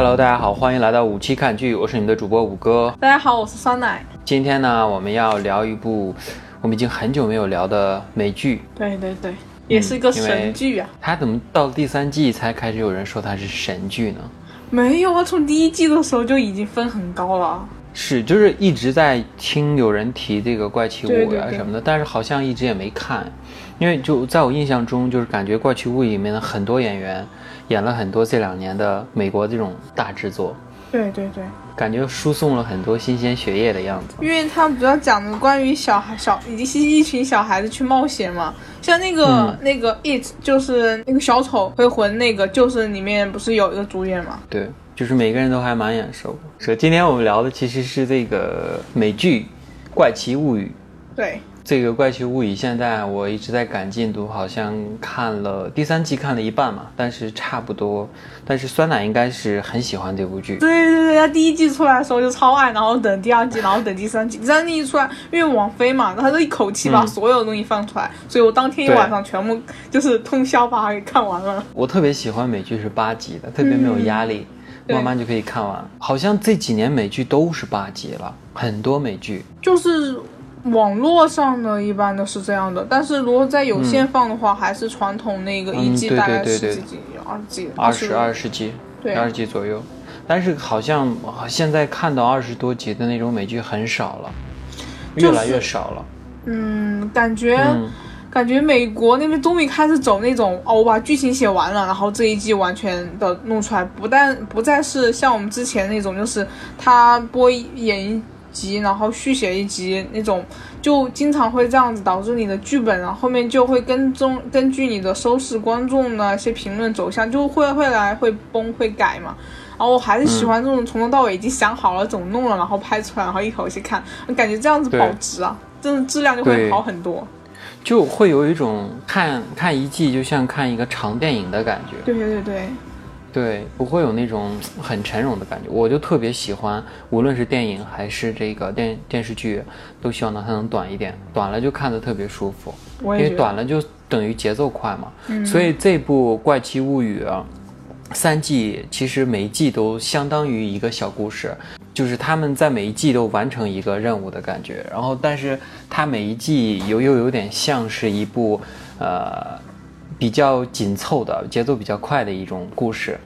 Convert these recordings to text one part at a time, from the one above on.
哈喽大家好欢迎来到五期看剧我是你们的主播五哥。大家好我是酸奶。今天呢我们要聊一部我们已经很久没有聊的美剧。对对对。也是一个神剧啊。它怎么到第三季才开始有人说它是神剧呢？没有啊从第一季的时候就已经分很高了。是就是一直在听有人提这个怪奇物语啊什么的但是好像一直也没看。因为就在我印象中就是感觉怪奇物语里面的很多演员演了很多这两年的美国这种大制作。对对对。感觉输送了很多新鲜血液的样子，因为他主要讲的关于小孩、小以及一群小孩子去冒险嘛。像那个、那个 It 就是那个小丑回魂，那个就是里面不是有一个主演嘛？对，就是每个人都还蛮眼熟。所以今天我们聊的其实是这个美剧《怪奇物语》。对，这个怪奇物语现在我一直在赶进度，好像看了第三季看了一半嘛，但是差不多。但是酸奶应该是很喜欢这部剧。对对对，他第一季出来的时候就超爱，然后等第二季，然后等第三季，第三季一出来，因为王菲嘛，他就一口气把所有东西放出来，所以我当天一晚上全部就是通宵把它给看完了。我特别喜欢美剧是八集的，特别没有压力，慢慢就可以看完。好像这几年美剧都是八集了，很多美剧就是。网络上的一般都是这样的，但是如果在有线放的话，还是传统那个一季大概十几集、二十集、二十二十集，二十集左右。但是好像现在看到二十多集的那种美剧很少了，越来越少了。嗯，感觉感觉美国那边终于开始走那种哦，我把剧情写完了，然后这一季完全的弄出来，不但不再是像我们之前那种，就是他播演。集然后续写一集那种就经常会这样子导致你的剧本然后后面就会跟踪根据你的收视观众的一些评论走向就会会来会崩会改嘛。然后我还是喜欢这种从头到尾已经想好了怎么弄了然后拍出来然后一口气看感觉这样子保值啊真的质量就会好很多。就会有一种看看一季就像看一个长电影的感觉。对对对。对，不会有那种很沉冗的感觉。我就特别喜欢，无论是电影还是这个电电视剧，都希望它能短一点，短了就看得特别舒服。因为短了就等于节奏快嘛。所以这部《怪奇物语》三季其实每一季都相当于一个小故事，就是他们在每一季都完成一个任务的感觉。然后，但是它每一季又又有点像是一部，呃。比较紧凑的，节奏比较快的一种故事。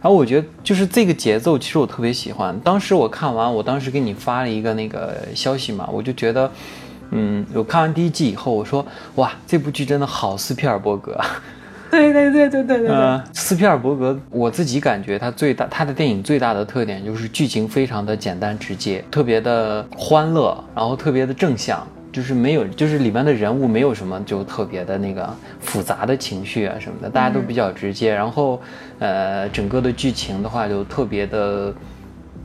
然后我觉得就是这个节奏其实我特别喜欢。当时我看完，我当时给你发了一个那个消息嘛，我就觉得嗯，我看完第一季以后，我说哇，这部剧真的好，斯皮尔伯格。对对对对对对。斯皮尔伯格，我自己感觉他最大，他的电影最大的特点就是剧情非常的简单直接，特别的欢乐，然后特别的正向。就是没有就是里面的人物没有什么就特别的那个复杂的情绪啊什么的大家都比较直接然后呃整个的剧情的话就特别的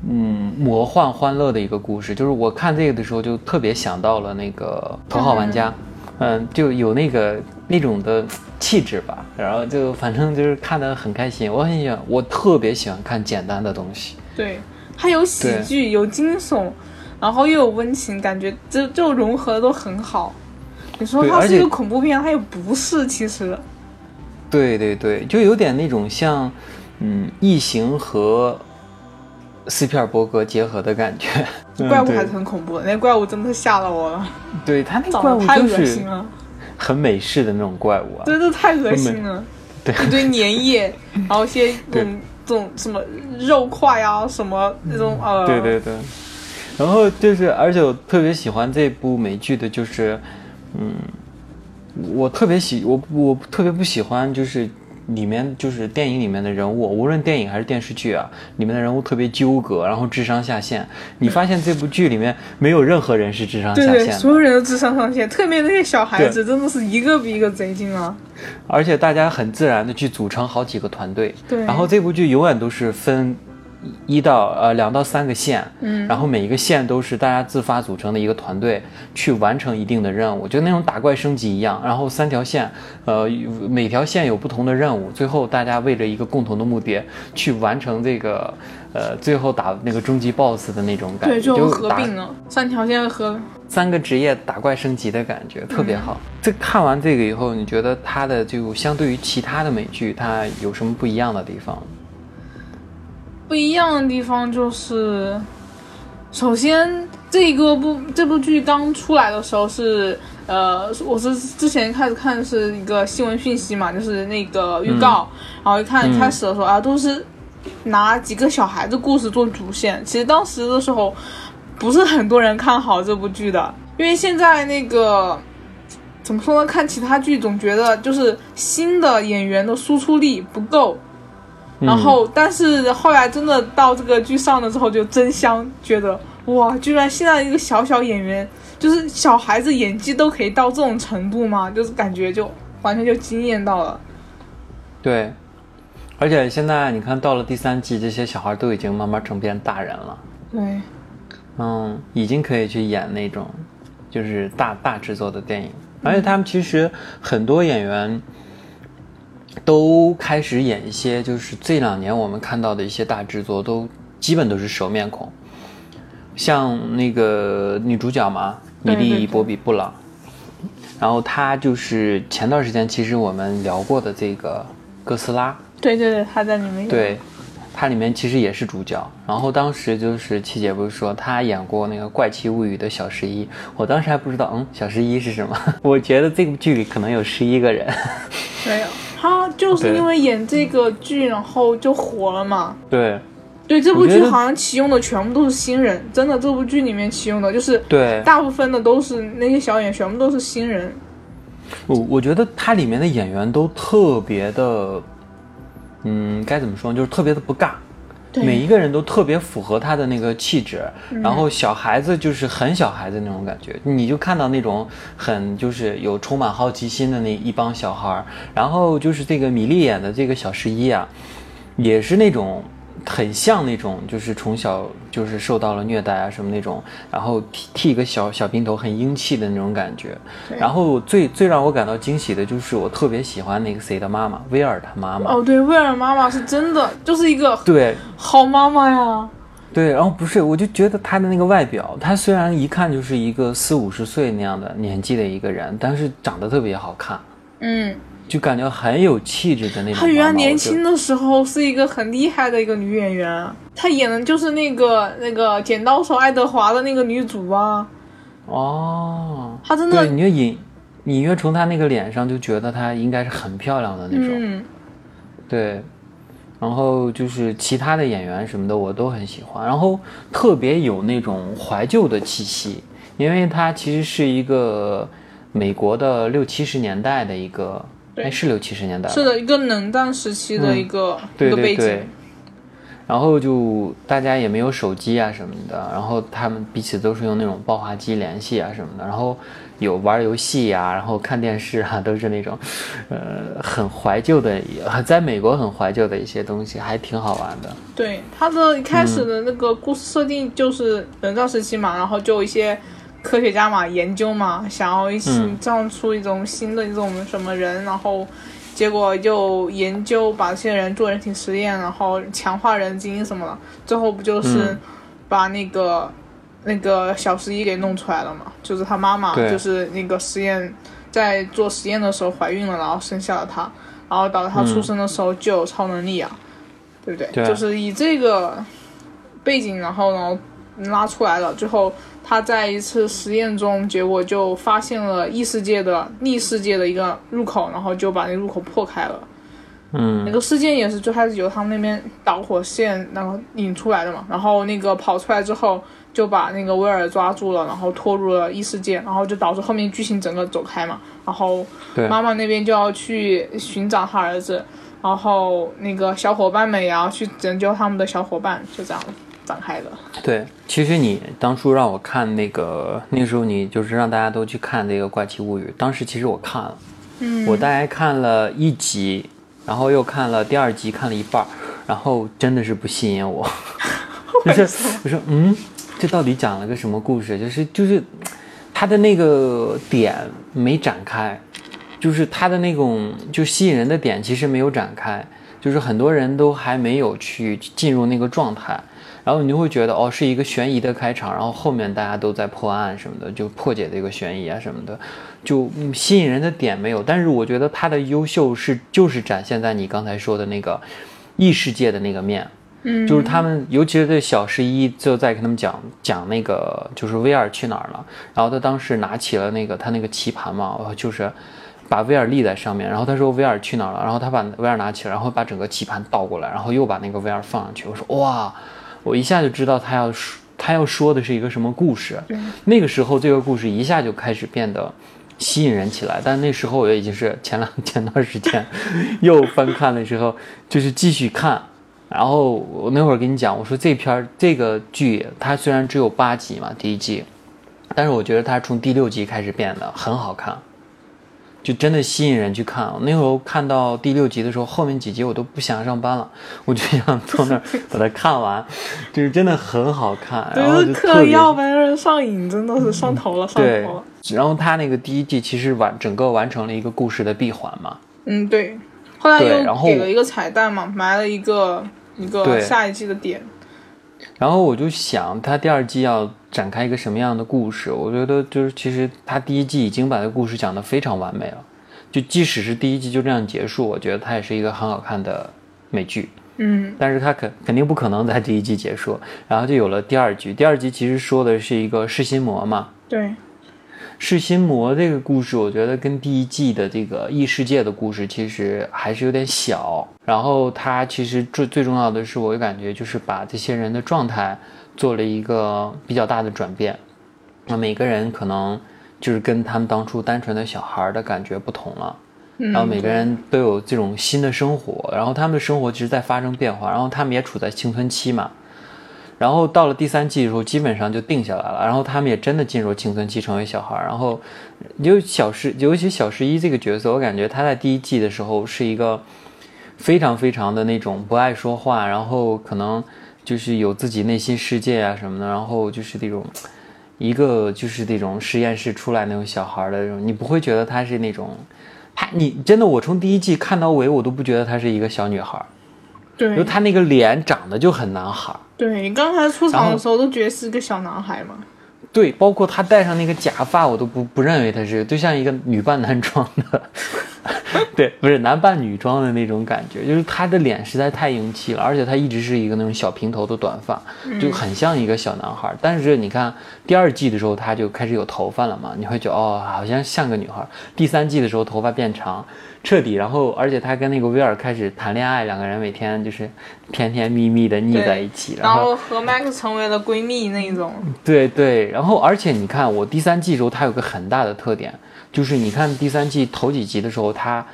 嗯魔幻欢乐的一个故事就是我看这个的时候就特别想到了那个头号玩家嗯。就有那个那种的气质吧然后就反正就是看得很开心我很喜欢我特别喜欢看简单的东西。对它有喜剧有惊悚然后又有温情感觉就就融合的都很好。你说它是一个恐怖片它也不是其实。对对对就有点那种像嗯异形和斯皮尔伯格结合的感觉。怪物还是很恐怖的那怪物真的是吓到我了。对它那个怪物太恶心了。很美式的那种怪物啊。真的太恶心了。一堆粘液然后一些 种这种什么肉块啊什么那种呃对对对。然后就是，而且我特别喜欢这部美剧的，就是，嗯，我特别喜我我特别不喜欢，就是里面就是电影里面的人物，无论电影还是电视剧啊，里面的人物特别纠葛，然后智商下线。你发现这部剧里面没有任何人是智商下线，对对，所有人都智商上线，特别那些小孩子真的是一个比一个贼精啊。而且大家很自然的去组成好几个团队，然后这部剧永远都是分。一到呃两到三个线，嗯，然后每一个线都是大家自发组成的一个团队去完成一定的任务，就那种打怪升级一样。然后三条线，呃，每条线有不同的任务，最后大家为了一个共同的目的去完成这个，呃，最后打那个终极 boss 的那种感觉。对，就合并了三条线合三个职业打怪升级的感觉特别好。这看完这个以后，你觉得它的就相对于其他的美剧，它有什么不一样的地方？不一样的地方就是，首先这一个部这部剧刚出来的时候是，呃，我是之前开始看的是一个新闻讯息嘛，就是那个预告，然后一看开始的时候、啊，都是拿几个小孩子故事做主线。其实当时的时候，不是很多人看好这部剧的，因为现在那个。怎么说呢？看其他剧总觉得就是新的演员的输出力不够，嗯然后，但是后来真的到这个剧上了之后，就真香，觉得哇，居然现在一个小小演员，就是小孩子演技都可以到这种程度吗？就是感觉就完全就惊艳到了。对，而且现在你看到了第三季，这些小孩都已经慢慢成变大人了，对，嗯，已经可以去演那种就是大大制作的电影，而且他们其实很多演员都开始演一些就是这两年我们看到的一些大制作，都基本都是熟面孔，像那个女主角嘛，米莉·波比·布朗，然后她就是前段时间其实我们聊过的这个哥斯拉。对对对，她在里面有。对，她里面其实也是主角。然后当时就是七姐不是说她演过那个《怪奇物语》的小十一，我当时还不知道，嗯，小十一是什么？我觉得这部剧里可能有十一个人。没有，他就是因为演这个剧，然后就火了嘛。对对，这部剧好像启用的全部都是新人，真的，这部剧里面启用的就是对，大部分的都是那些小演员，全部都是新人。我我觉得它里面的演员都特别的，嗯，该怎么说呢？就是特别的不尬。对每一个人都特别符合他的那个气质，然后小孩子就是很小孩子那种感觉，你就看到那种很就是有充满好奇心的那一帮小孩儿，然后就是这个米莉演的这个小十一啊，也是那种很像那种就是从小就是受到了虐待啊什么那种，然后剃剃一个小小平头很英气的那种感觉，然后最最让我感到惊喜的就是我特别喜欢那个谁的妈妈威尔他妈妈，哦，对，威尔妈妈是真的就是一个对。好妈妈呀。对，然后不是，我就觉得她的那个外表，她虽然一看就是一个四五十岁那样的年纪的一个人，但是长得特别好看，嗯，就感觉很有气质的那种。她原来年轻的时候是一个很厉害的一个女演员，她演的就是那个那个《剪刀手爱德华》的那个女主啊。哦，她真的对，你就隐隐约从她那个脸上就觉得她应该是很漂亮的那种，嗯，对。然后就是其他的演员什么的我都很喜欢，然后特别有那种怀旧的气息，因为它其实是一个美国的六七十年代的一个，对哎是六七十年代是的，一个冷战时期的一个、嗯对一个背景。对对。然后就大家也没有手机啊什么的，然后他们彼此都是用那种爆话机联系啊什么的，然后有玩游戏呀、然后看电视啊，都是那种，呃，很怀旧的，在美国很怀旧的一些东西，还挺好玩的。对，他的一开始的那个故事设定就是冷战时期嘛，然后就一些科学家嘛研究嘛，想要一起嗯造出一种新的一种什么人，然后结果就研究把这些人做人体实验，然后强化人基因什么的，最后不就是嗯把那个、那个小十一给弄出来了嘛？就是他妈妈就是那个实验在做实验的时候怀孕了，然后生下了他，然后导致他出生的时候就有超能力啊。对不对？对就是以这个背景，然后呢拉出来了，最后他在一次实验中，结果就发现了异世界的逆世界的一个入口，然后就把那入口破开了。嗯。那个事件也是最开始由他们那边导火线然后引出来的嘛，然后那个跑出来之后就把那个威尔抓住了，然后拖入了异世界，然后就导致后面剧情整个走开嘛，然后妈妈那边就要去寻找他儿子，然后那个小伙伴们也要去拯救他们的小伙伴，就这样展开的。对，其实你当初让我看那个，那时候你就是让大家都去看那个《怪奇物语》，当时其实我看了，嗯，我大概看了一集，然后又看了第二集，看了一半，然后真的是不吸引我，就是我说嗯，这到底讲了个什么故事？就是就是他的那个点没展开，就是他的那种就吸引人的点其实没有展开，就是很多人都还没有去进入那个状态。然后你就会觉得哦，是一个悬疑的开场，然后后面大家都在破案什么的，就破解的一个悬疑啊什么的，就、嗯吸引人的点没有。但是我觉得它的优秀是就是展现在你刚才说的那个异世界的那个面，嗯，就是他们，尤其是对小十一，就在跟他们讲讲那个，就是威尔去哪儿了。然后他当时拿起了那个他那个棋盘嘛，就是把威尔立在上面。然后他说威尔去哪儿了？然后他把威尔拿起来，然后把整个棋盘倒过来，然后又把那个威尔放上去。我说哇，我一下就知道他要说他要说的是一个什么故事。那个时候这个故事一下就开始变得吸引人起来。但那时候我已经是前两前段时间 又翻看的时候，就是继续看。然后我那会儿跟你讲，我说这篇这个剧它虽然只有八集嘛，第一季，但是我觉得它从第六集开始变得很好看，就真的吸引人去看。我那时候看到第六集的时候，后面几集我都不想上班了，我就想坐那儿把它看完，就是真的很好看。然后就特别要不然上瘾，真的是上头了，上头了。然后他那个第一季其实完整个完成了一个故事的闭环嘛。嗯，对。后来又给了一个彩蛋嘛，埋了一个。一个下一季的点，然后我就想，他第二季要展开一个什么样的故事？我觉得就是，其实他第一季已经把这故事讲得非常完美了。就即使是第一季就这样结束，我觉得它也是一个很好看的美剧。嗯，但是它肯肯定不可能在第一季结束，然后就有了第二季。第二季其实说的是一个噬心魔嘛。对。噬心魔这个故事，我觉得跟第一季的这个异世界的故事其实还是有点小。然后它其实最最重要的是，我感觉就是把这些人的状态做了一个比较大的转变。那每个人可能就是跟他们当初单纯的小孩的感觉不同了。然后每个人都有这种新的生活，然后他们的生活其实在发生变化，然后他们也处在青春期嘛。然后到了第三季的时候，基本上就定下来了。然后他们也真的进入青春期，成为小孩。然后，就小十，尤其小十一这个角色，我感觉他在第一季的时候是一个非常非常的那种不爱说话，然后可能就是有自己内心世界啊什么的。然后就是那种一个就是那种实验室出来那种小孩的那种，你不会觉得他是那种，他你真的我从第一季看到尾，我都不觉得她是一个小女孩。对，就他那个脸长得就很男孩。对你，刚才出场的时候都觉得是个小男孩嘛。对，包括他戴上那个假发，我都不不认为他是，就像一个女扮男装的。对，不是男扮女装的那种感觉，就是他的脸实在太英气了，而且他一直是一个那种小平头的短发，就很像一个小男孩。但是你看第二季的时候，他就开始有头发了嘛，你会觉得哦，好像像个女孩。第三季的时候，头发变长。彻底，然后而且他跟那个威尔开始谈恋爱，两个人每天就是甜甜蜜蜜的腻在一起，然后和 Max 成为了闺蜜那种。对对，然后而且你看，我第三季时候他有个很大的特点，就是你看第三季头几集的时候，他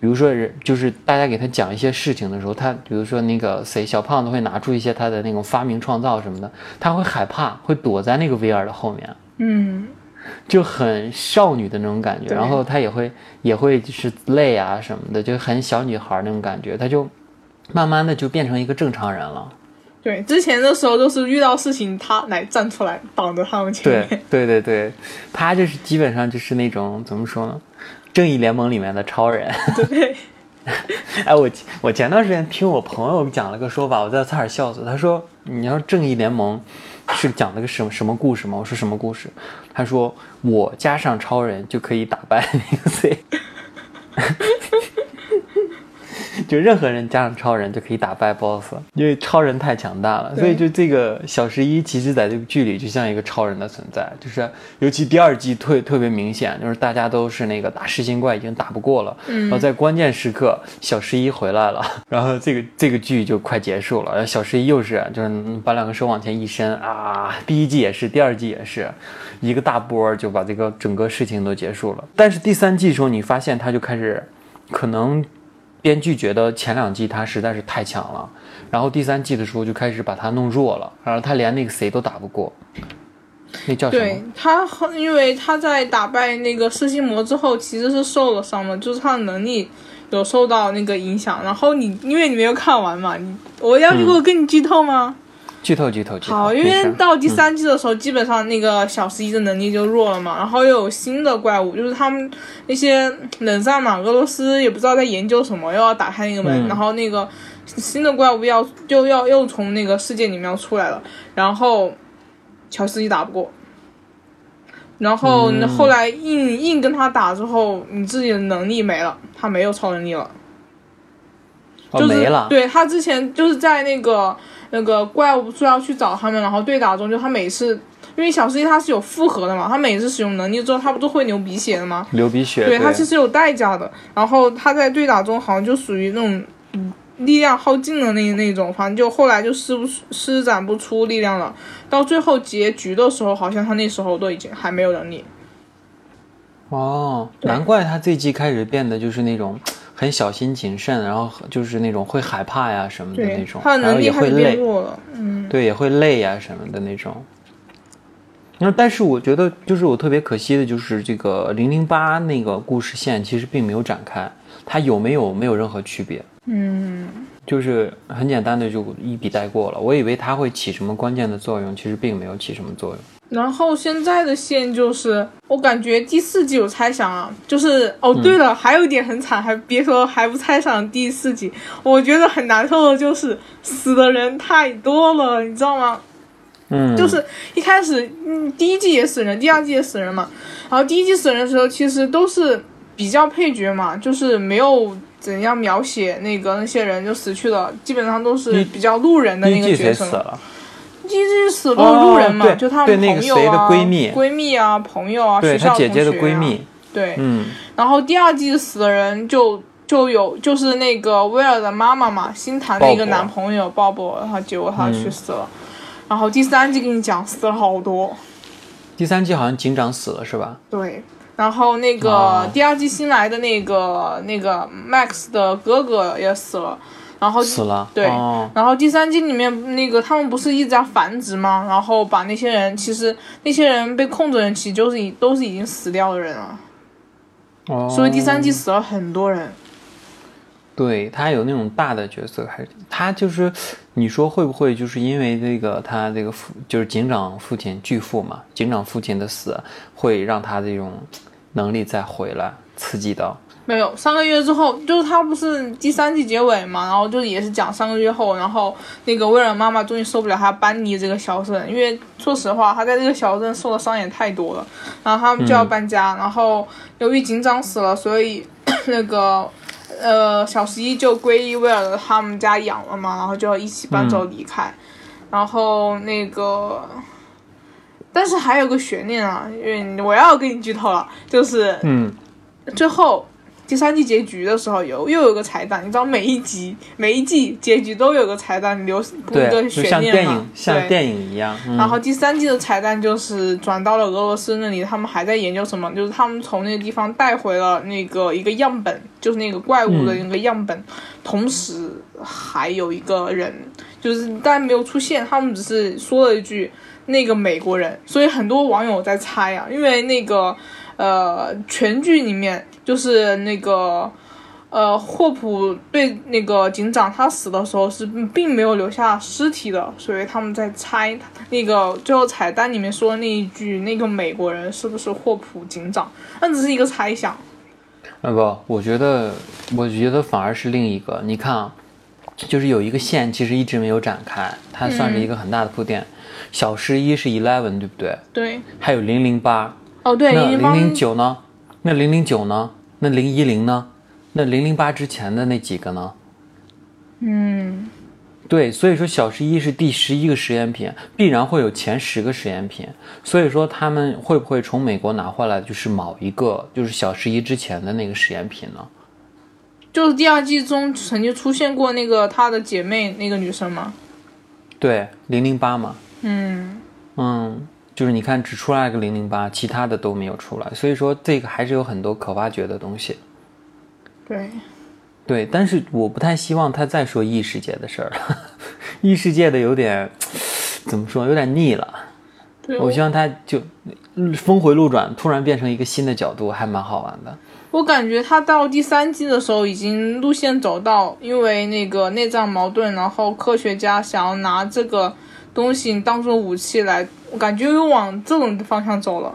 比如说人就是大家给他讲一些事情的时候，他比如说那个谁小胖子会拿出一些他的那种发明创造什么的，他会害怕，会躲在那个威尔的后面。嗯。就很少女的那种感觉，然后她也会也会就是累啊什么的，就很小女孩那种感觉，她就慢慢的就变成一个正常人了。对，之前的时候都是遇到事情她来站出来挡着他们前面。对对对对，她就是基本上就是那种怎么说呢，正义联盟里面的超人。对。哎，我我前段时间听我朋友讲了个说法，我在差点笑死。他说：“你要正义联盟。”是讲了个什么什么故事吗？我说什么故事？他说我加上超人就可以打败那个 C。就任何人加上超人就可以打败 BOSS，因为超人太强大了，所以就这个小十一其实在这个剧里就像一个超人的存在，就是尤其第二季特特别明显，就是大家都是那个打噬心怪已经打不过了，然后在关键时刻小十一回来了，然后这个这个剧就快结束了，小十一又是就是把两个手往前一伸啊，第一季也是，第二季也是一个大波就把这个整个事情都结束了，但是第三季的时候你发现他就开始可能。编剧觉得前两季他实在是太强了，然后第三季的时候就开始把他弄弱了，然后他连那个谁都打不过。那叫什么？对他，因为他在打败那个噬心魔之后，其实是受了伤的，就是他的能力有受到那个影响。然后你因为你没有看完嘛，你我要如果跟你剧透吗？剧透剧透剧透。好，因为到第三季的时候，基本上那个小十一的能力就弱了嘛，然后又有新的怪物，就是他们那些冷战嘛，俄罗斯也不知道在研究什么，又要打开那个门，然后那个新的怪物要又要又从那个世界里面要出来了，然后乔十一打不过，然后后来硬硬跟他打之后，你自己的能力没了，他没有超能力了。哦就是、没了。对他之前就是在那个那个怪物说要去找他们，然后对打中，就他每次因为小司机他是有复合的嘛，他每次使用能力之后，他不都会流鼻血的吗？流鼻血，对他其实有代价的。然后他在对打中好像就属于那种嗯力量耗尽的那那种，反正就后来就施不施展不出力量了。到最后结局的时候，好像他那时候都已经还没有能力。哦，难怪他这季开始变得就是那种很小心谨慎，然后就是那种会害怕呀什么的那种，，然后也会累，嗯，对，也会累呀什么的那种。那但是我觉得，就是我特别可惜的，就是这个零零八那个故事线其实并没有展开，它有没有没有任何区别，嗯，就是很简单的就一笔带过了。我以为它会起什么关键的作用，其实并没有起什么作用。然后现在的线就是，我感觉第四季有猜想啊，就是哦，对了，还有一点很惨，还别说还不猜想第四季，我觉得很难受的就是死的人太多了，你知道吗？嗯，就是一开始，嗯，第一季也死人，第二季也死人嘛。然后第一季死人的时候，其实都是比较配角嘛，就是没有怎样描写那个那些人就死去了，基本上都是比较路人的第一季那个角色嘛。谁死了？第一季死路路人嘛，就他对那个谁的啊、闺蜜闺蜜啊、朋友啊、对学校她姐姐的闺蜜。对，嗯，然后第二季死的人就就有就是那个威尔的妈妈嘛，新谈的一个男朋友鲍勃，然后结果他去嗯死了。然后第三季跟你讲死了好多，第三季好像警长死了是吧？对。然后那个、哦第二季新来的那个那个 Max 的哥哥也死了，然后死了。对哦，然后第三季里面那个他们不是一直在繁殖吗？然后把那些人，其实那些人被控制的人，其实就是已都是已经死掉的人了，哦所以第三季死了很多人。对他有那种大的角色，还是他就是，你说会不会就是因为这个他这个父就是警长父亲巨富嘛，警长父亲的死会让他这种能力再回来，刺激到。没有，三个月之后，就是他不是第三季结尾嘛，然后就也是讲三个月后，然后那个威尔妈妈终于受不了他搬离这个小镇，因为说实话，他在这个小镇受的伤也太多了，然后他们就要搬家，然后由于警长死了，所以 那个呃小十一就归依威尔他们家养了嘛，然后就要一起搬走离开，然后那个。但是还有个悬念啊，因为我要给你剧透了，就是嗯，最后第三季结局的时候有又有个彩蛋，你知道每一集每一季结局都有个彩蛋留布一，个悬念嘛像电影，像对。电影一样。嗯、然后第三季的彩蛋就是转到了俄罗斯那里，他们还在研究什么？就是他们从那个地方带回了那个一个样本，就是那个怪物的那个样本，同时还有一个人，就是但没有出现，他们只是说了一句那个美国人，所以很多网友在猜啊，因为那个呃全剧里面就是那个。呃，霍普对那个警长他死的时候是并没有留下尸体的，所以他们在猜那个最后彩蛋里面说的那一句那个美国人是不是霍普警长，那只是一个猜想。那个，我觉得，我觉得反而是另一个。你看啊，就是有一个线其实一直没有展开，它算是一个很大的铺垫。小十一是 eleven 对不对？对，还有零零八，哦对，那零零九呢？那零零九呢？那零一零呢？那零零八之前的那几个呢？嗯，对，所以说小十一是第十一个实验品，必然会有前十个实验品。所以说他们会不会从美国拿回来就是某一个，就是小十一之前的那个实验品呢？就是第二季中曾经出现过那个她的姐妹那个女生吗？对，零零八嘛，嗯，嗯，就是你看只出来个零零八，其他的都没有出来，所以说这个还是有很多可挖掘的东西。对，对，但是我不太希望他再说异世界的事儿了，异世界的有点怎么说，有点腻了。我希望他就嗯峰回路转，突然变成一个新的角度，还蛮好玩的。我感觉他到第三季的时候已经路线走到，因为那个内脏矛盾，然后科学家想要拿这个东西当做武器来，我感觉又往这种方向走了，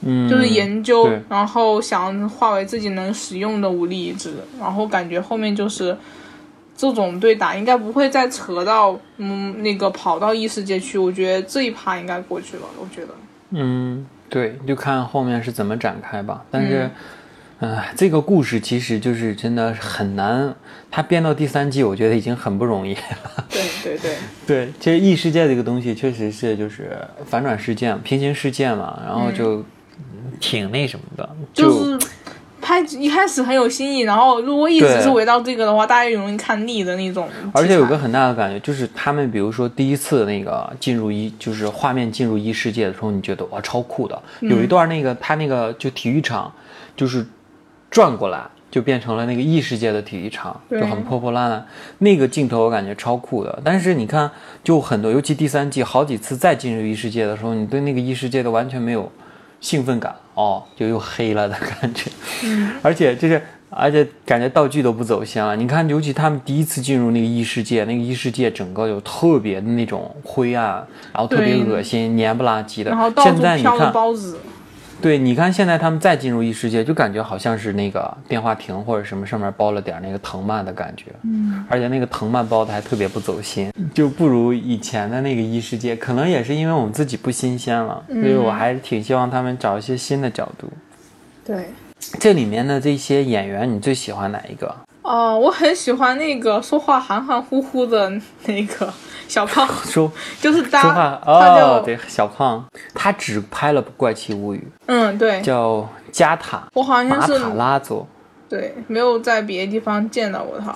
嗯，就是研究，然后想化为自己能使用的武力值，然后感觉后面就是这种对打应该不会再扯到嗯那个跑到异世界去，我觉得这一趴应该过去了，我觉得。嗯，对，就看后面是怎么展开吧。但是，唉，这个故事其实就是真的很难，他编到第三季，我觉得已经很不容易了。对对对，对，其实异世界这个东西确实是就是反转事件、平行世界嘛，然后就挺那什么的，就是拍一开始很有新意，然后如果一直是围绕这个的话，大家也容易看腻的那种。而且有个很大的感觉，就是他们比如说第一次那个进入一，就是画面进入异世界的时候，你觉得哇超酷的。有一段那个他那个就体育场，就是转过来就变成了那个异世界的体育场，就很破破烂烂。那个镜头我感觉超酷的。但是你看，就很多，尤其第三季好几次再进入异世界的时候，你对那个异世界的完全没有兴奋感哦，就又黑了的感觉。嗯，而且就是，而且感觉道具都不走心了。你看，尤其他们第一次进入那个异世界，那个异世界整个就特别的那种灰暗，然后特别恶心、黏不拉几的然后。到现处飘着在你看，包子，对，你看现在他们再进入异世界，就感觉好像是那个电话亭或者什么上面包了点那个藤蔓的感觉。嗯，而且那个藤蔓包的还特别不走心，就不如以前的那个异世界。可能也是因为我们自己不新鲜了，所以我还是挺希望他们找一些新的角度。对。这里面的这些演员，你最喜欢哪一个？哦、我很喜欢那个说话含含糊糊的那个小胖，说就是他说话他叫哦，对，小胖，他只拍了《怪奇物语嗯，对》，，叫加塔我好像是马塔拉佐，对，没有在别的地方见到过他。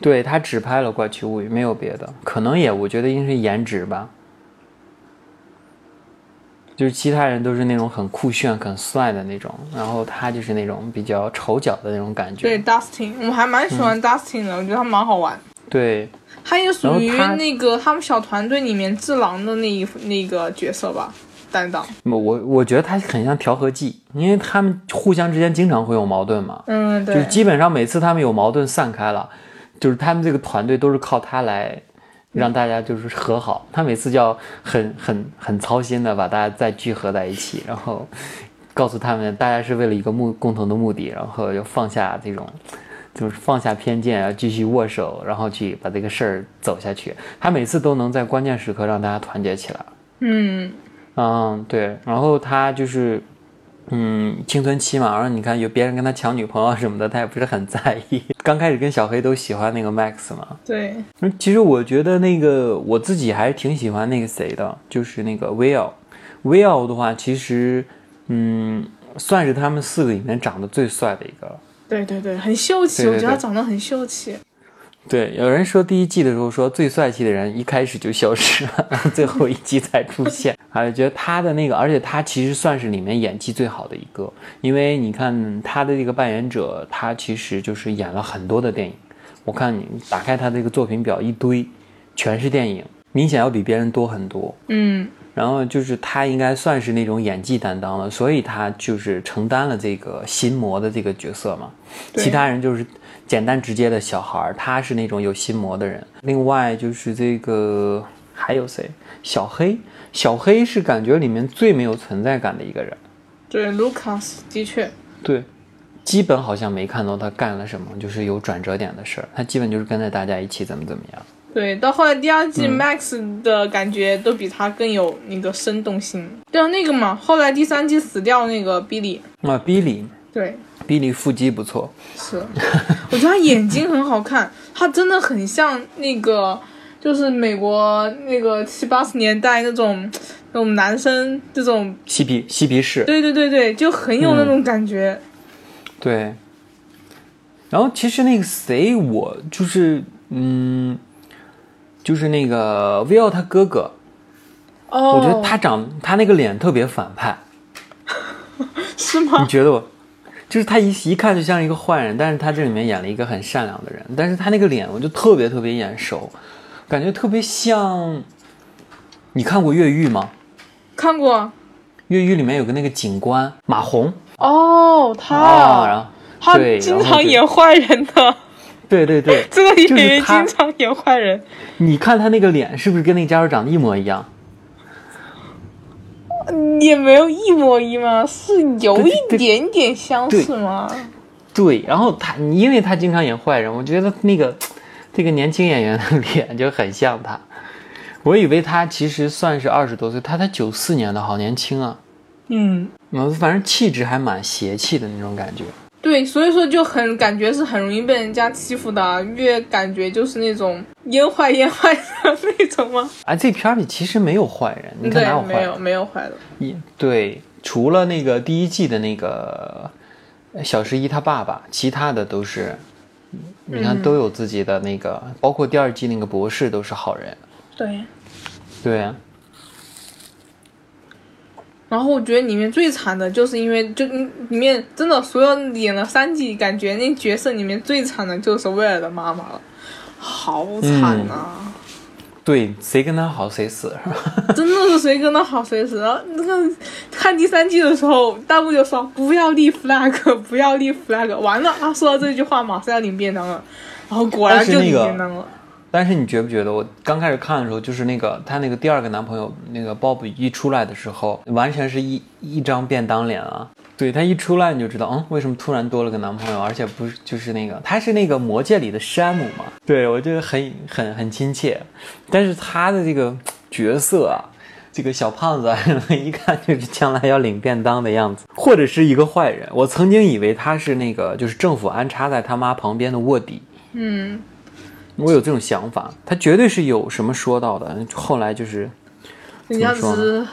对他只拍了《怪奇物语》，没有别的，可能也我觉得应该是颜值吧。就是其他人都是那种很酷炫、很帅的那种，然后他就是那种比较丑角的那种感觉。对，Dustin，我还蛮喜嗯欢 Dustin 的，我觉得他蛮好玩。对他也属于那个他们小团队里面智狼的那一那个角色吧，担当。我我觉得他很像调和剂，因为他们互相之间经常会有矛盾嘛。嗯，对就是，基本上每次他们有矛盾散开了，就是他们这个团队都是靠他来让大家就是和好。他每次就要很很很操心的把大家再聚合在一起，然后告诉他们大家是为了一个目共同的目的，然后要放下这种。就是放下偏见，要继续握手，然后去把这个事儿走下去。他每次都能在关键时刻让大家团结起来。嗯，嗯，对，然后他就是，嗯，青春期嘛，然后你看有别人跟他抢女朋友什么的，他也不是很在意。刚开始跟小黑都喜欢那个 Max 嘛，对，嗯其实我觉得那个我自己还是挺喜欢那个谁的，就是那个 Will。Will 的话，其实，嗯，算是他们四个里面长得最帅的一个了。对对对，很秀气，对对我觉得他长得很秀气。对，有人说第一季的时候说最帅气的人一开始就消失了，然 后最后一季才出现，啊觉得他的那个，而且他其实算是里面演技最好的一个，因为你看他的这个扮演者，他其实就是演了很多的电影，我看你打开他这个作品表一堆，全是电影，明显要比别人多很多。嗯，然后就是他应该算是那种演技担当了，所以他就是承担了这个心魔的这个角色嘛。其他人就是简单直接的小孩儿，他是那种有心魔的人。另外就是这个还有谁？小黑，小黑是感觉里面最没有存在感的一个人。对，Lucas 的确，对，基本好像没看到他干了什么，就是有转折点的事儿。他基本就是跟着大家一起怎么怎么样。对，到后来第二季嗯 Max 的感觉都比他更有那个生动性。对啊，那个嘛，后来第三季死掉那个 Billy，那 Billy，Billy 对，腹肌不错。是，我觉得他眼睛很好看，他真的很像那个，就是美国那个七八十年代那种那种男生这种，嬉皮嬉皮士，对对对对，就很有那种感觉。对，然后其实那个谁，我就是嗯，就是那个 Will 他哥哥，哦，我觉得他长他那个脸特别反派，是吗你？觉得我？就是他一一看就像一个坏人，但是他这里面演了一个很善良的人，但是他那个脸我就特别特别眼熟，感觉特别像。你看过《越狱》吗？看过《越狱》里面有个那个警官马红哦，他、啊，然后他经常演坏人的，对对对，这个演员经常演坏人。你看他那个脸是不是跟那个家属长得一模一样？也没有一模一吗，是有一点点相似吗？对，然后他，因为他经常演坏人，我觉得那个 这个年轻演员的脸就很像他。我以为他其实算是二十多岁，他才九四年的，好年轻啊。嗯，嗯，反正气质还蛮邪气的那种感觉。对，所以说就很感觉是很容易被人家欺负的，越感觉就是那种烟坏烟坏的那种吗？啊，这片里其实没有坏人，你看哪有对，坏人？没有没有坏的。一对，除了那个第一季的那个小十一他爸爸，其他的都是，你看都有自己的那个，包括第二季那个博士都是好人。对，对啊，然后我觉得里面最惨的就是因为就里面真的所有演了三季，感觉那角色里面最惨的就是威尔的妈妈了，好惨啊！对，谁跟他好谁死，真的是谁跟他好谁死。然后那个看第三季的时候，弹幕就说不要立 flag，不要立 flag。完了啊，说到这句话马上要领便当了，然后果然就领便当了。但是你觉不觉得，我刚开始看的时候，就是那个她那个第二个男朋友那个 Bob 一出来的时候，完全是一一张便当脸啊。对他一出来你就知道，嗯，为什么突然多了个男朋友，而且不是就是那个他是那个魔戒里的山姆嘛？对我觉得很很很亲切，但是他的这个角色啊，这个小胖子啊，一看就是将来要领便当的样子，或者是一个坏人。我曾经以为他是那个就是政府安插在他妈旁边的卧底。嗯，我有这种想法，他绝对是有什么说到的。后来就是，人家只是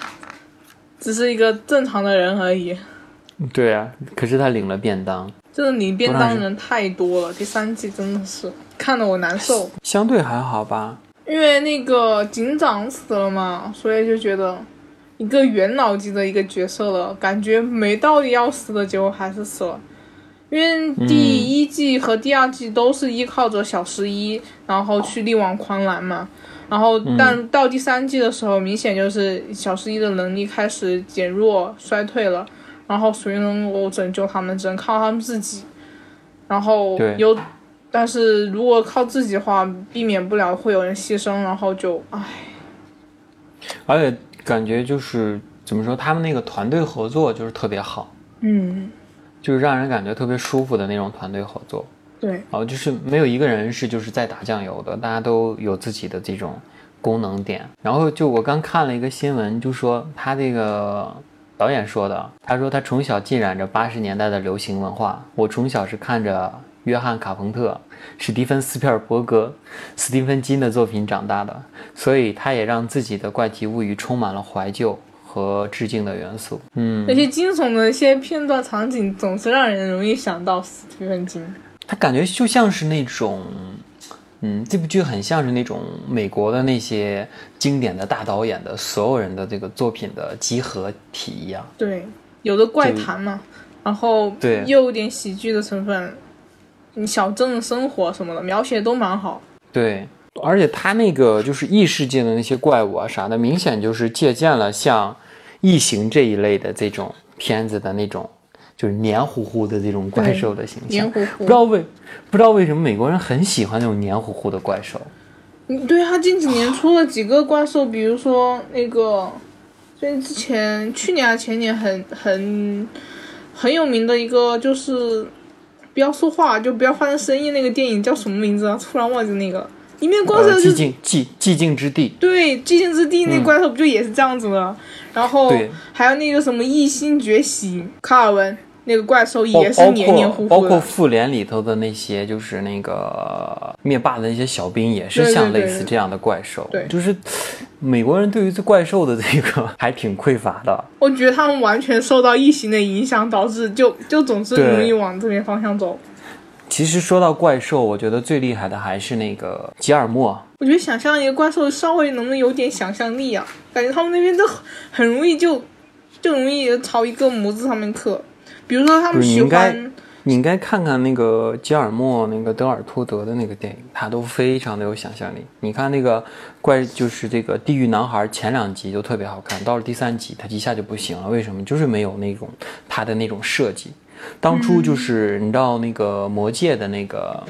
只是一个正常的人而已。对啊，可是他领了便当，就是领便当人太多了，第三季真的是看得我难受。相对还好吧。因为那个警长死了嘛，所以就觉得一个元老级的一个角色了，感觉没道理要死的，结果还是死了。因为第一季和第二季都是依靠着小十一，然后去力挽狂澜嘛。然后，但到第三季的时候，明显就是小十一的能力开始减弱、衰退了，然后谁能够拯救他们，只能靠他们自己。然后对有，但是如果靠自己的话，避免不了会有人牺牲，然后就唉，而且感觉就是怎么说，他们那个团队合作就是特别好，嗯，就是让人感觉特别舒服的那种团队合作。对，然后就是没有一个人是就是在打酱油的，大家都有自己的这种功能点。然后就我刚看了一个新闻，就说他这个导演说的，他说他从小浸染着八十年代的流行文化，我从小是看着约翰卡朋特、史蒂芬斯皮尔伯格、斯蒂芬金的作品长大的，所以他也让自己的怪奇物语充满了怀旧。和致敬的元素，嗯，那些惊悚的一些片段场景，总是让人容易想到斯蒂芬金。他感觉就像是那种，嗯，这部剧很像是那种美国的那些经典的大导演的所有人的这个作品的集合体一样。对，有的怪谈嘛，然后对又有点喜剧的成分，你小镇的生活什么的描写都蛮好。对，而且他那个就是异世界的那些怪物啊啥的，明显就是借鉴了像《异形》这一类的这种片子的那种，就是黏糊糊的这种怪兽的形象。黏糊糊不知道为不知道为什么美国人很喜欢那种黏糊糊的怪兽。嗯，对他近几年出了几个怪兽，比如说那个，所以之前去年还前年很很很有名的一个就是不要说话就不要发生声音那个电影叫什么名字啊？突然忘记那个，里面怪兽就是、静寂寂静之地。对寂静之地那怪兽不就也是这样子的？然后还有那个什么异星觉醒，卡尔文那个怪兽也是黏黏糊包括包括。复联里头的那些，就是那个灭霸的那些小兵，也是像类似这样的怪兽。对就是美国人对于这怪兽的这个 还挺匮乏的。我觉得他们完全受到异形的影响，导致就就总是容易往这边方向走。其实说到怪兽，我觉得最厉害的还是那个吉尔莫。我觉得想象一个怪兽稍微能不能有点想象力啊？感觉他们那边都很容易就就容易朝一个模子上面刻。比如说他们应该欢，你应该看看那个吉尔莫那个德尔托德的那个电影，他都非常的有想象力。你看那个怪，就是这个《地狱男孩》前两集就特别好看，到了第三集他一下就不行了。为什么？就是没有那种他的那种设计。当初就是你知道那个《魔戒》的那个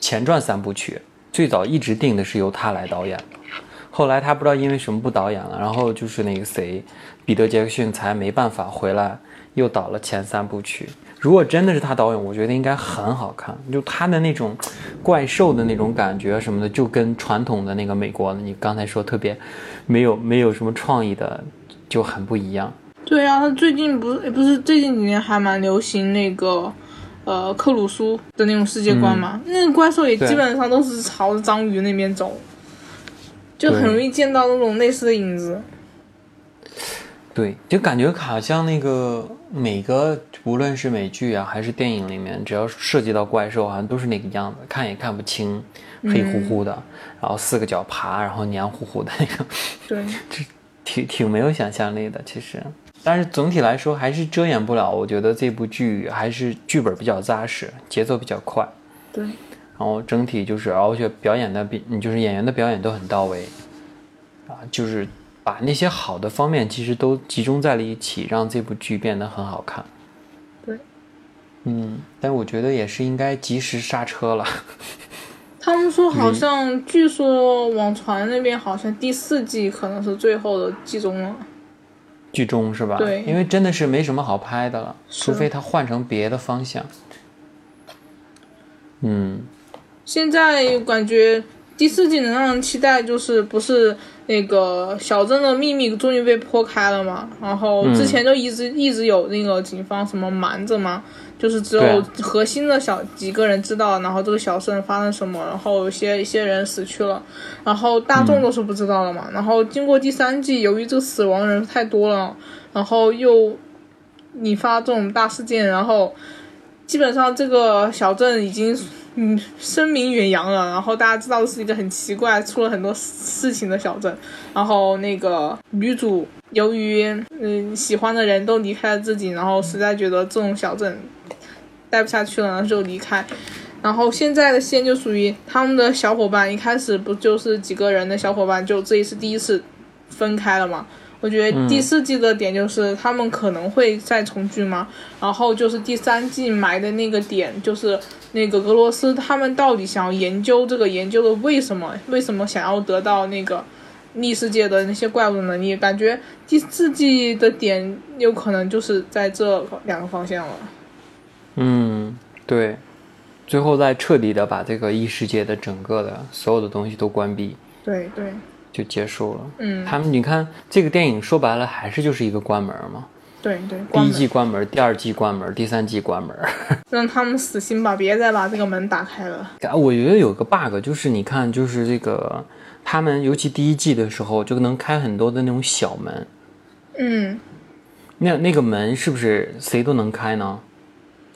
前传三部曲，最早一直定的是由他来导演的，后来他不知道因为什么不导演了，然后就是那个谁，彼得·杰克逊才没办法回来，又导了前三部曲。如果真的是他导演，我觉得应该很好看。就他的那种怪兽的那种感觉什么的，就跟传统的那个美国，你刚才说特别没有没有什么创意的，就很不一样。对啊，他最近不是也不是最近几年还蛮流行那个呃克鲁苏的那种世界观嘛，那个怪兽也基本上都是朝着章鱼那边走，就很容易见到那种类似的影子。对，就感觉好像那个每个无论是美剧啊还是电影里面，只要涉及到怪兽，好像都是那个样子，看也看不清，黑乎乎的，然后四个脚爬，然后黏糊糊的那个，对，挺挺没有想象力的，其实。但是总体来说还是遮掩不了，我觉得这部剧还是剧本比较扎实，节奏比较快，对，然后整体就是，而且表演的比，就是演员的表演都很到位，啊，就是把那些好的方面其实都集中在了一起，让这部剧变得很好看。对，嗯，但我觉得也是应该及时刹车了。他们说好像，据说网传那边好像第四季可能是最后的季中了。剧中是吧？对因为真的是没什么好拍的了，除非他换成别的方向。嗯，现在感觉第四季能让人期待，就是不是那个小镇的秘密终于被破开了嘛？然后之前就一直、一直有那个警方什么瞒着嘛，就是只有核心的小几个人知道，然后这个小镇发生什么，然后有些一些人死去了，然后大众都是不知道的嘛。然后经过第三季，由于这个死亡人太多了，然后又引发这种大事件，然后基本上这个小镇已经嗯声名远扬了，然后大家知道是一个很奇怪、出了很多事情的小镇。然后那个女主由于嗯喜欢的人都离开了自己，然后实在觉得这种小镇待不下去了，然后就离开。然后现在的线就属于他们的小伙伴，一开始不就是几个人的小伙伴，就这一次第一次分开了嘛。我觉得第四季的点就是他们可能会再重聚吗，然后就是第三季埋的那个点，就是那个俄罗斯他们到底想要研究这个研究的为什么，为什么想要得到那个逆世界的那些怪物的能力？感觉第四季的点有可能就是在这两个方向了。嗯，对，最后再彻底的把这个异世界的整个的所有的东西都关闭，对对，就结束了。嗯，他们你看这个电影说白了还是就是一个关门嘛，对对，第一季关门，第二季关门，第三季关门。让他们死心吧，别再把这个门打开了。我觉得有个 bug 就是你看，就是这个他们尤其第一季的时候就能开很多的那种小门，嗯，那那个门是不是谁都能开呢？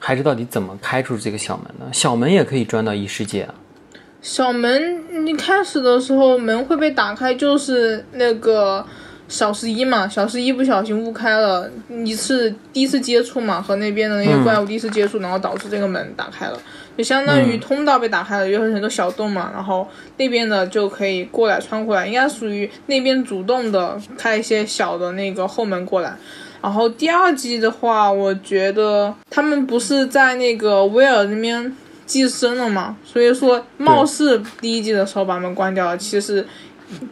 还是到底怎么开出这个小门呢？小门也可以钻到异世界啊。小门一开始的时候门会被打开，就是那个小十一嘛，小十一不小心误开了一次第一次接触嘛，和那边的那些怪物第一次接触，然后导致这个门打开了，就相当于通道被打开了，有很多小洞嘛，然后那边的就可以过来穿过来，应该属于那边主动的开一些小的那个后门过来。然后第二季的话，我觉得他们不是在那个威尔那边寄生了嘛，所以说貌似第一季的时候把门关掉了，其实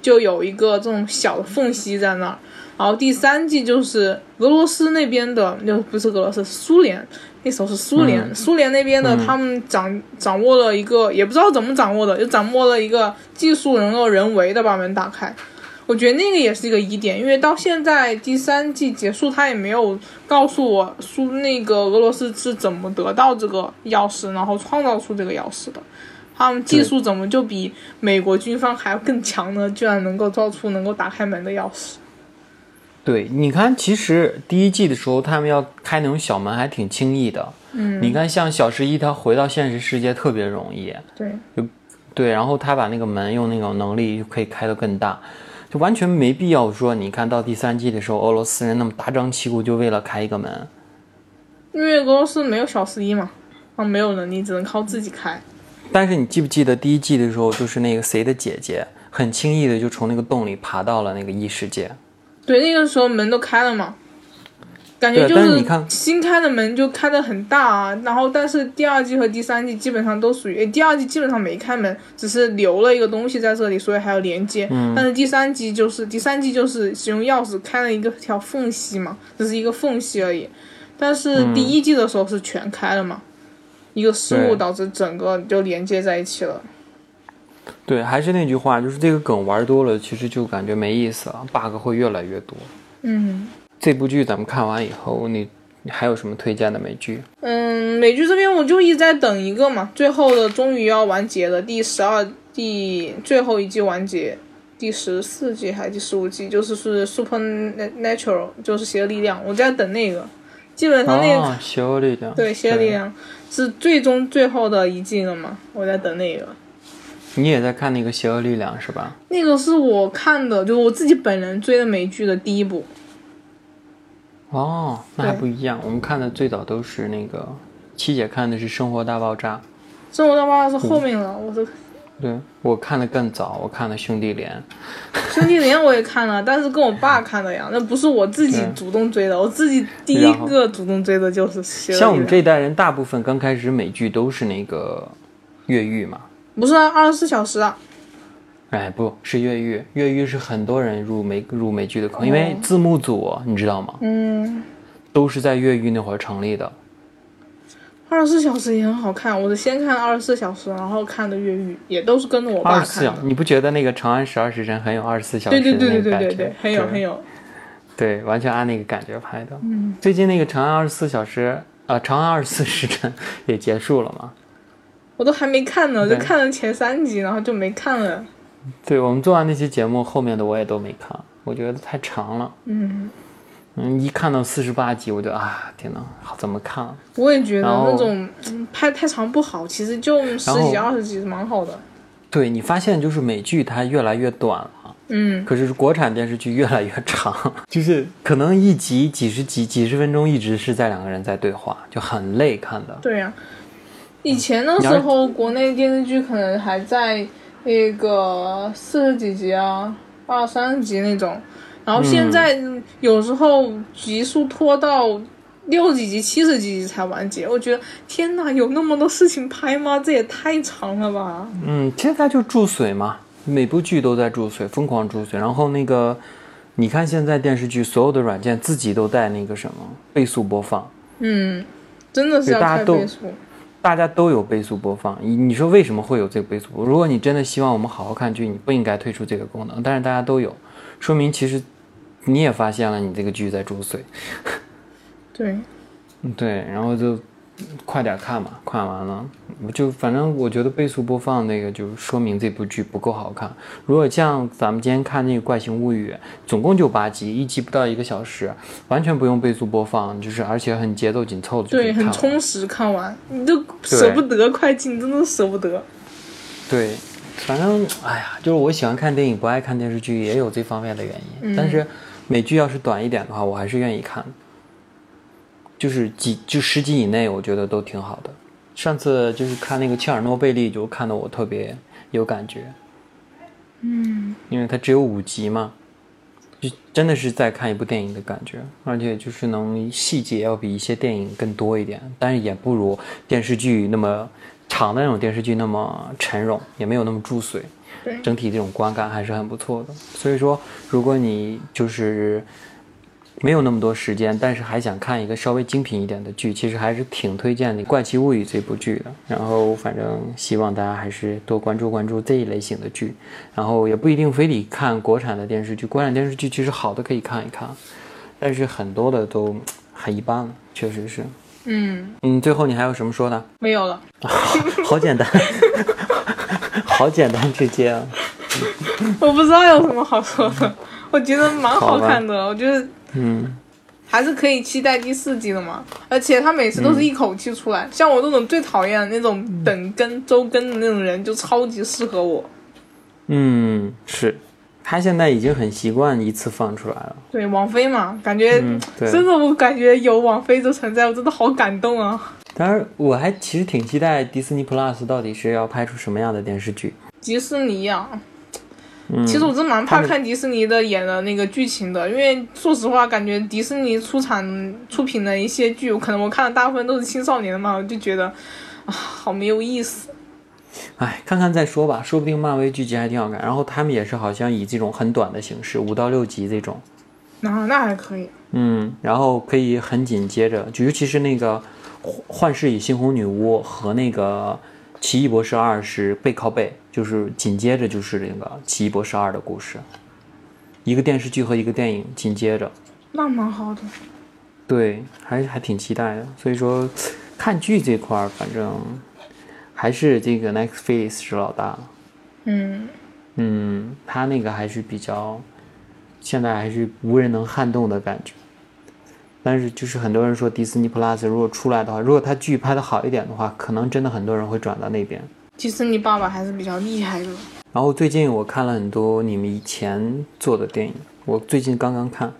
就有一个这种小的缝隙在那儿。然后第三季就是俄罗斯那边的，就不是俄罗斯，苏联。那时候是苏联，苏联那边的他们掌掌握了一个，也不知道怎么掌握的，就掌握了一个技术，能够人为的把门打开。我觉得那个也是一个疑点，因为到现在第三季结束，他也没有告诉我苏那个俄罗斯是怎么得到这个钥匙，然后创造出这个钥匙的。他们技术怎么就比美国军方还要更强呢？居然能够造出能够打开门的钥匙。对，你看，其实第一季的时候，他们要开那种小门还挺轻易的。嗯，你看，像小十一，他回到现实世界特别容易。对，对，然后他把那个门用那种能力可以开得更大，就完全没必要说，你看到第三季的时候，俄罗斯人那么大张旗鼓就为了开一个门。因为俄罗斯没有小十一嘛，啊，没有能力，只能靠自己开。但是你记不记得第一季的时候，就是那个谁的姐姐，很轻易的就从那个洞里爬到了那个异世界。对，那个时候门都开了嘛，感觉就是新开的门就开的很大啊。然后，但是第二季和第三季基本上都属于，诶第二季基本上没开门，只是留了一个东西在这里，所以还有连接。嗯但是第三季就是第三季就是使用钥匙开了一个条缝隙嘛，只是一个缝隙而已。但是第一季的时候是全开了嘛，一个失误导致整个就连接在一起了。对，还是那句话，就是这个梗玩多了，其实就感觉没意思了，bug 会越来越多。嗯，这部剧咱们看完以后，你你还有什么推荐的美剧？嗯，美剧这边我就一直在等一个嘛，最后的终于要完结了，第十二第最后一季完结，第十四季还是第十五季，就是是 Supernatural，就是邪恶力量，我在等那个。基本上那个、哦，邪恶力量。对邪恶力量是最终最后的一季了嘛，我在等那个。你也在看那个邪恶力量是吧？那个是我看的，就是我自己本人追的美剧的第一部。哦，那还不一样。我们看的最早都是那个七姐看的是《生活大爆炸生活大爆炸是后面了，我是》，对我看的更早，我看的《兄弟连》。兄弟连我也看了，但是跟我爸看的呀，那不是我自己主动追的，我自己第一个主动追的就是像我们这一代人，大部分刚开始美剧都是那个越狱嘛。不是啊，二十四小时啊，哎，不是越狱，越狱是很多人入美入美剧的坑，因为字幕组你知道吗？嗯，都是在越狱那会儿成立的。二十四小时也很好看，我是先看二十四小时，然后看的越狱，也都是跟着我爸二十四。你不觉得那个《长安十二时辰》很有二十四小时的对对对对？对对对，很有对很有，对，完全按那个感觉拍的。嗯，最近那个《长安二十四小时》啊，《长安二十四时辰》也结束了吗？我都还没看呢，就看了前三集，然后就没看了。对，我们做完那期节目，后面的我也都没看，我觉得太长了。嗯，嗯，一看到四十八集，我就啊，天呐，好怎么看啊？我也觉得那种嗯拍太长不好，其实就十几二十集是蛮好的。对你发现就是美剧它越来越短了。嗯，可是国产电视剧越来越长，就是可能一集几十集、几十分钟一直是在两个人在对话，就很累看的。对呀、以前的时候，国内电视剧可能还在那个四十几集啊、二三十集那种，然后现在有时候集数拖到六十几集、七十几集才完结。我觉得天哪，有那么多事情拍吗？这也太长了吧！嗯，现在就注水嘛，每部剧都在注水，疯狂注水。然后那个，你看现在电视剧所有的软件自己都带那个什么倍速播放，嗯，真的是要对大家都开倍速。大家都有倍速播放。你你说为什么会有这个倍速播？如果你真的希望我们好好看剧，你不应该推出这个功能。但是大家都有，说明其实你也发现了你这个剧在注水。对，嗯 对，然后就快点看嘛，看完了我就反正我觉得倍速播放那个就说明这部剧不够好看。如果像咱们今天看那个《怪形物语》，总共就八集，一集不到一个小时，完全不用倍速播放，就是而且很节奏紧凑的对，很。充实。看完你都舍不得快进，真的舍不得。对，反正哎呀，就是我喜欢看电影，不爱看电视剧，也有这方面的原因。但是美剧要是短一点的话，我还是愿意看。就是几就十集以内，我觉得都挺好的。上次就是看那个切尔诺贝利，就看得我特别有感觉。嗯，因为它只有五集嘛，就真的是在看一部电影的感觉，而且就是能细节要比一些电影更多一点，但是也不如电视剧那么长的那种电视剧那么沉重，也没有那么注水。对，整体这种观感还是很不错的。所以说，如果你就是没有那么多时间，但是还想看一个稍微精品一点的剧，其实还是挺推荐的《怪奇物语》这部剧的。然后，反正希望大家还是多关注关注这一类型的剧，然后也不一定非得看国产的电视剧，国产电视剧其实好的可以看一看，但是很多的都很一般了，确实是。嗯，嗯，最后你还有什么说的？没有了。好简单，好简单直接啊！我不知道有什么好说的，我觉得蛮好看的，我觉得嗯。还是可以期待第四季的嘛。而且他每次都是一口气出来，像我这种最讨厌的那种等更、周更的那种人，就超级适合我。嗯，是，他现在已经很习惯一次放出来了。对，王菲嘛，感觉、嗯，真的，我感觉有王菲的存在，我真的好感动啊！当然，我还其实挺期待迪士尼 Plus 到底是要拍出什么样的电视剧。迪士尼呀、嗯，其实我真蛮怕看迪士尼的演的那个剧情的，因为说实话，感觉迪士尼出产出品的一些剧，可能我看的大部分都是青少年的嘛，我就觉得啊，好没有意思。哎，看看再说吧，说不定漫威剧集还挺好看。然后他们也是好像以这种很短的形式，五到六集这种，那、那还可以。嗯，然后可以很紧接着，就尤其是那个《幻视与猩红女巫》和那个《奇异博士二》是背靠背，就是紧接着就是这个《奇异博士二》的故事，一个电视剧和一个电影紧接着。那蛮好的。对，还还挺期待的。所以说，看剧这块儿，反正还是这个 Netflix 是老大。嗯，嗯，他那个还是比较，现在还是无人能撼动的感觉。但是就是很多人说迪士尼 Plus 如果出来的话，如果他剧拍的好一点的话，可能真的很多人会转到那边。迪士尼爸爸还是比较厉害的。然后最近我看了很多你们以前做的电影，我最近刚刚看，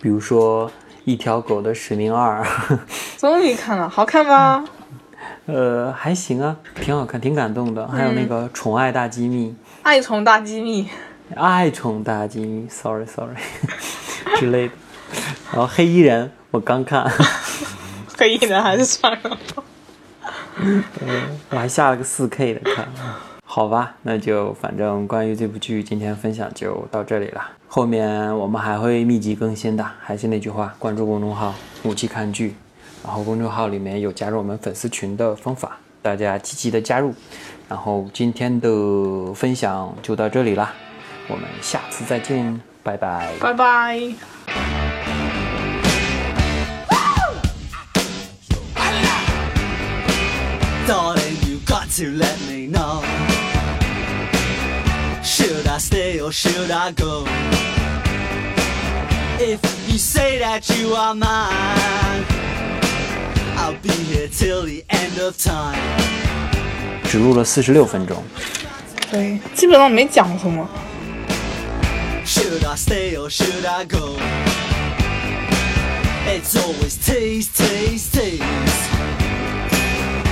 比如说《一条狗的使命二》，终于看了，好看吗？呃，还行啊，挺好看，挺感动的。还有那个《宠爱大机密》，爱宠大机密，爱宠大机密，sorry sorry 之类的。然后黑衣人我刚看，黑衣人还是算了。我还下了个四 K 的看。好吧，那就反正关于这部剧，今天分享就到这里了。后面我们还会密集更新的，还是那句话，关注公众号“武器看剧”，然后公众号里面有加入我们粉丝群的方法，大家积极的加入。然后今天的分享就到这里啦，我们下次再见，拜拜。拜拜。Darling, you got to let me know. Should I stay or should I go? If you say that you are mine, I'll be here till the end of time. 只录了四十六分钟，对，基本上没讲什么。 Should I stay or should I go? It's always tease, tease, tease.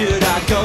Should I go